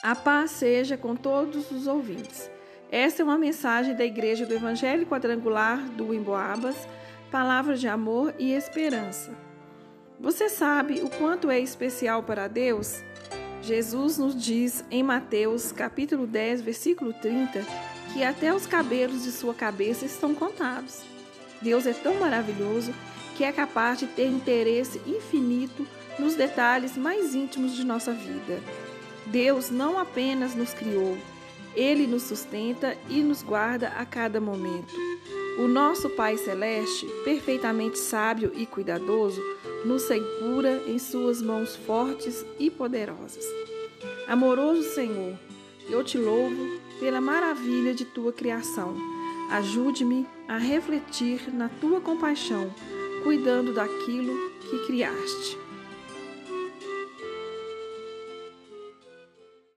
A paz seja com todos os ouvintes. Esta é uma mensagem da Igreja do Evangelho Quadrangular do Emboabas, palavras de amor e esperança. Você sabe o quanto é especial para Deus? Jesus nos diz em Mateus, capítulo 10, versículo 30, que até os cabelos de sua cabeça estão contados. Deus é tão maravilhoso que é capaz de ter interesse infinito nos detalhes mais íntimos de nossa vida. Deus não apenas nos criou, ele nos sustenta e nos guarda a cada momento. O nosso Pai Celeste, perfeitamente sábio e cuidadoso, nos segura em Suas mãos fortes e poderosas. Amoroso Senhor, eu te louvo pela maravilha de tua criação. Ajude-me a refletir na tua compaixão, cuidando daquilo que criaste.